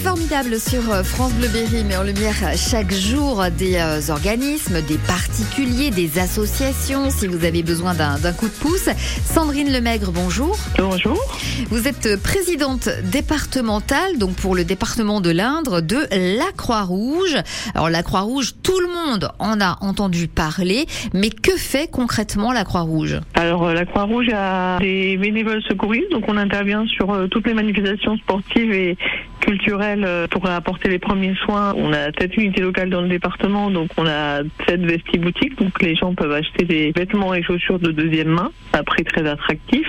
formidable sur euh, France Bleu Berry met en lumière chaque jour des euh, organismes, des particuliers, des associations. Si vous avez besoin d'un coup de pouce, Sandrine Lemaigre, bonjour. Bonjour. Vous êtes présidente départementale, donc pour le département de l'Indre, de la Croix-Rouge. Alors la Croix-Rouge, tout le monde en a entendu parler, mais que fait concrètement la Croix-Rouge? Alors euh, la Croix-Rouge a des bénévoles secouristes, donc on intervient sur euh, toutes les manifestations sportives et culturelles euh, pour apporter les premiers soins. On a sept unités locales dans le département, donc on a sept vesti-boutiques, donc les gens peuvent acheter des vêtements et chaussures de deuxième main à prix très attractif.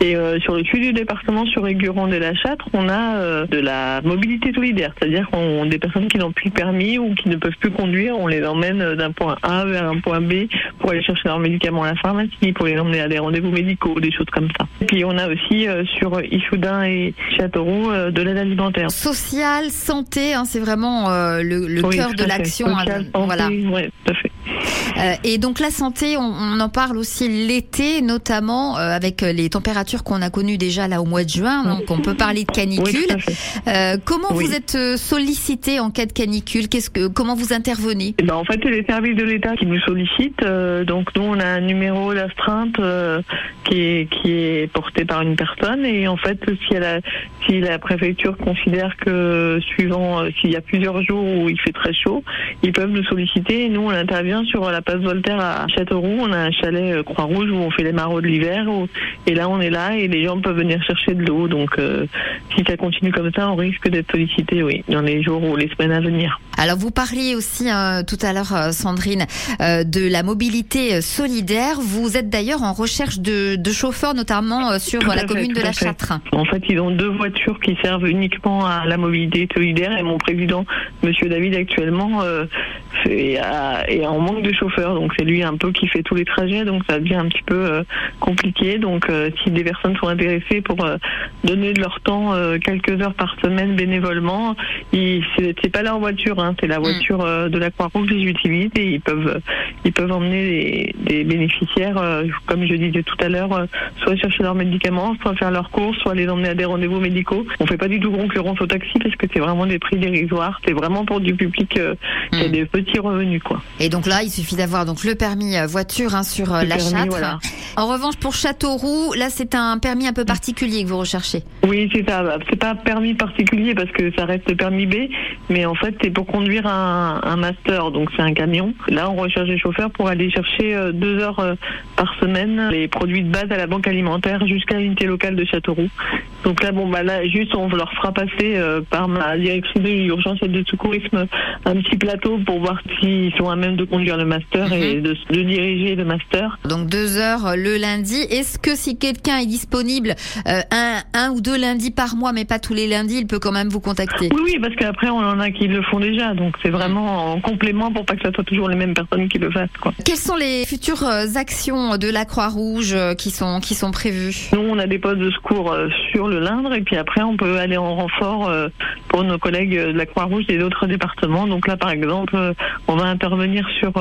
Et euh, sur le sud du département, sur Aiguronde et la Châtre, on a euh, de la mobilité solidaire, c'est-à-dire qu'on des personnes qui n'ont plus le permis ou qui ne peuvent plus conduire, on les emmène d'un point A vers un point B pour aller chercher leurs médicaments à la pharmacie, pour les emmener à des rendez-vous médicaux, des choses comme ça. Et puis on a aussi euh, sur Issoudun et Châteauroux euh, de l'aide alimentaire. Social, santé, hein, c'est vraiment euh, le, le Oui, cœur de l'action. hein, voilà. ouais, tout à fait. Euh, et donc la santé, on, on en parle aussi l'été, notamment euh, avec les températures qu'on a connues déjà là au mois de juin. Donc on peut parler de canicule. Euh, comment Oui. vous êtes euh, sollicité en cas de canicule? Qu'est-ce que, comment vous intervenez? Eh ben, en fait, c'est les services de l'État qui nous sollicitent. euh, donc, nous, on a un numéro d'astreinte euh, qui, est, qui est porté par une personne. Et en fait, si, elle a- si la préfecture considère que, suivant, s'il y a plusieurs jours où il fait très chaud, ils peuvent nous solliciter. Et nous, on intervient sur la place Voltaire à Châteauroux. On a un chalet Croix-Rouge où on fait les maraudes de l'hiver. Et là, on est là et les gens peuvent venir chercher de l'eau. Donc, euh, si ça continue comme ça, on risque d'être sollicité, oui, dans les jours ou les semaines à venir. Alors vous parliez aussi euh, tout à l'heure, euh, Sandrine, euh, de la mobilité euh, solidaire. Vous êtes d'ailleurs en recherche de, de chauffeurs, notamment euh, sur la fait, commune de la fait. Châtre. En fait, ils ont deux voitures qui servent uniquement à la mobilité solidaire et mon président, Monsieur David, actuellement, euh, fait- est en manque de chauffeurs. Donc c'est lui un peu qui fait tous les trajets, donc ça devient un petit peu compliqué. Donc si des personnes sont intéressées pour donner de leur temps quelques heures par semaine bénévolement, c'est pas leur voiture, hein, c'est la voiture euh, de la Croix-Rouge qu'ils utilisent et ils peuvent ils peuvent emmener des, des bénéficiaires, euh, comme je disais tout à l'heure, euh, soit chercher leurs médicaments, soit faire leurs courses, soit les emmener à des rendez-vous médicaux. On fait pas du tout concurrence au taxi parce que c'est vraiment des prix dérisoires. C'est vraiment pour du public euh, qui a Mm. des petits revenus, quoi. Et donc là, il suffit d'avoir donc le permis voiture hein, sur euh, Le la permis, Châtre. voilà. En revanche, pour Châteauroux, là, c'est un permis un peu particulier que vous recherchez. Oui, c'est ça. C'est pas permis particulier parce que ça reste permis B, mais en fait c'est pour conduire un, un master, donc c'est un camion. Là, on recherche des chauffeurs pour aller chercher euh, deux heures euh, par semaine les produits de base à la banque alimentaire jusqu'à l'unité locale de Châteauroux. Donc là, bon, bah là, juste on leur fera passer euh, par ma directrice de l'urgence et de secourisme un petit plateau pour voir s'ils sont à même de conduire le master et de, de diriger le master. Donc deux heures le lundi. Est-ce que si quelqu'un est disponible euh, un, un ou deux lundis par mois, mais pas tous les lundis, il peut quand même vous contacter? Oui, oui, parce qu'après on en a qui le font déjà, donc c'est vraiment en complément pour pas que ça soit toujours les mêmes personnes qui le fassent. Quoi. Quelles sont les futures euh, actions de la Croix-Rouge euh, qui sont, qui sont prévues? Nous, on a des postes de secours euh, sur le Lindre, et puis après on peut aller en renfort pour nos collègues de la Croix-Rouge et d'autres départements. Donc là, par exemple, on va intervenir sur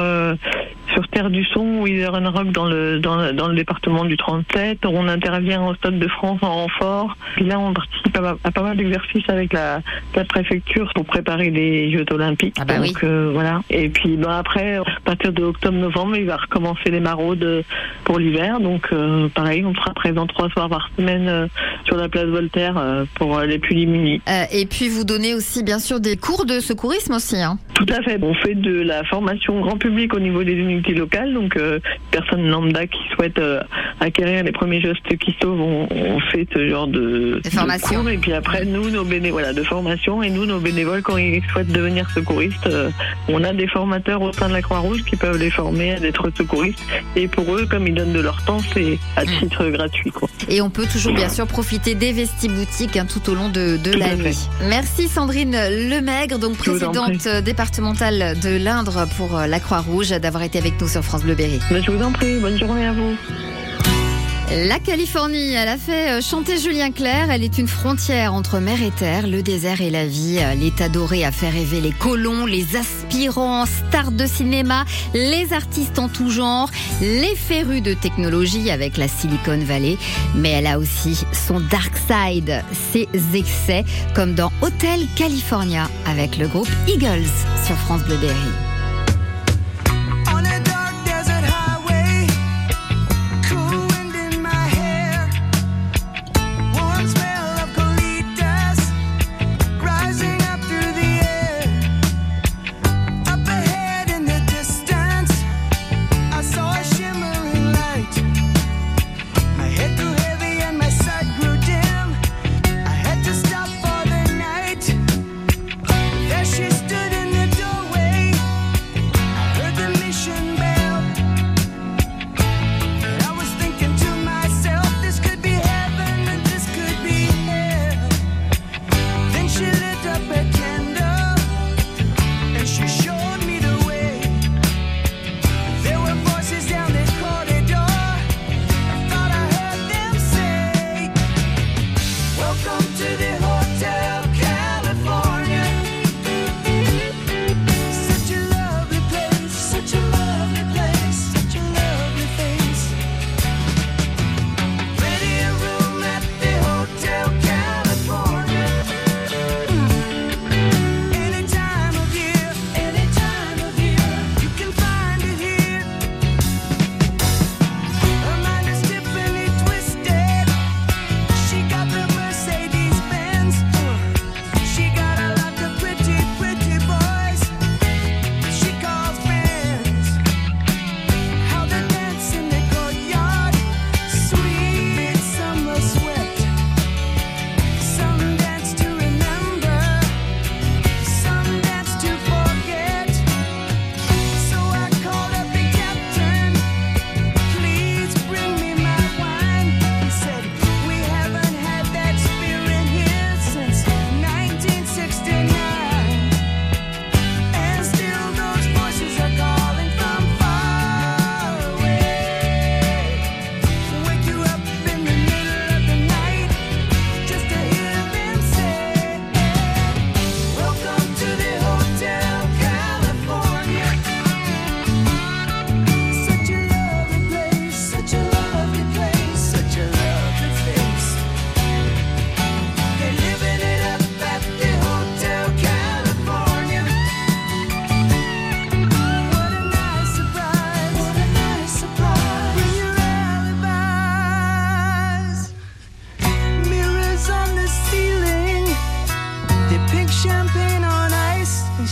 sur Terre du Son ou Rock dans le, dans, le- dans le département du 37. On intervient au Stade de France en renfort. Puis là, on participe à, à pas mal d'exercices avec la, la préfecture pour préparer les Jeux Olympiques. Ah bah Donc oui. euh, voilà. Et puis ben, après, à partir de octobre-novembre, il va recommencer les maraudes euh, pour l'hiver. Donc euh, pareil, on sera présent trois soirs par semaine euh, sur la place Voltaire pour les plus démunis. Et puis vous donnez aussi bien sûr des cours de secourisme aussi. Hein. Tout à fait. On fait de la formation grand public au niveau des unités locales. Donc, euh, personnes lambda qui souhaitent euh, acquérir les premiers gestes qui sauvent, on, on fait ce genre de, Des cours. Et puis après, nous, nos bénévoles, voilà, de formation. Et nous, nos bénévoles, quand ils souhaitent devenir secouristes, euh, on a des formateurs au sein de la Croix-Rouge qui peuvent les former à être secouristes. Et pour eux, comme ils donnent de leur temps, c'est à Mm. titre gratuit. Quoi. Et on peut toujours bien sûr profiter des vestiboutiques hein, tout au long de, de l'année. Merci Sandrine Lemaigre, donc présidente euh, départementale de l'Indre pour euh, la Croix-Rouge, d'avoir été avec nous sur France Bleu Berry. Mais je vous en prie, bonne journée à vous. La Californie, elle a fait euh, chanter Julien Clerc. Elle est une frontière entre mer et terre, le désert et la vie. Euh, L'état doré a fait rêver les colons, les aspirants, stars de cinéma, les artistes en tout genre, les férus de technologie avec la Silicon Valley. Mais elle a aussi son dark side, ses excès, comme dans Hotel California avec le groupe Eagles sur France Bleu Berry.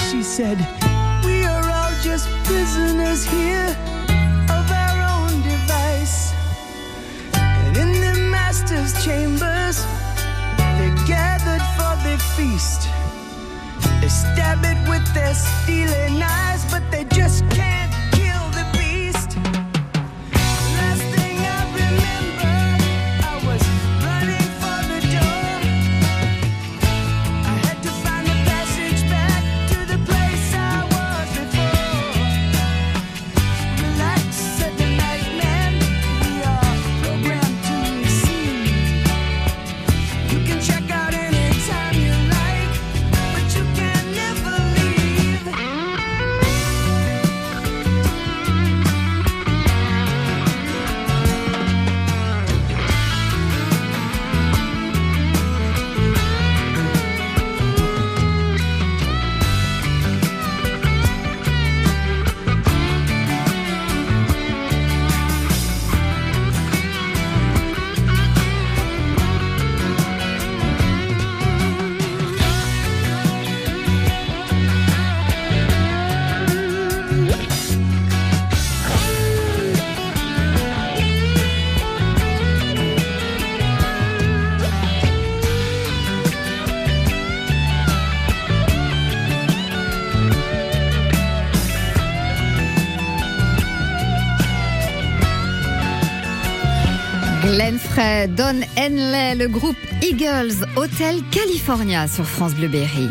she said, We are all just prisoners here of our own device. And in the master's chambers, they're gathered for their feast. They stab it with their stealing eyes, but they just can't. Don Henley, le groupe Eagles, Hotel California sur France Bleuberry.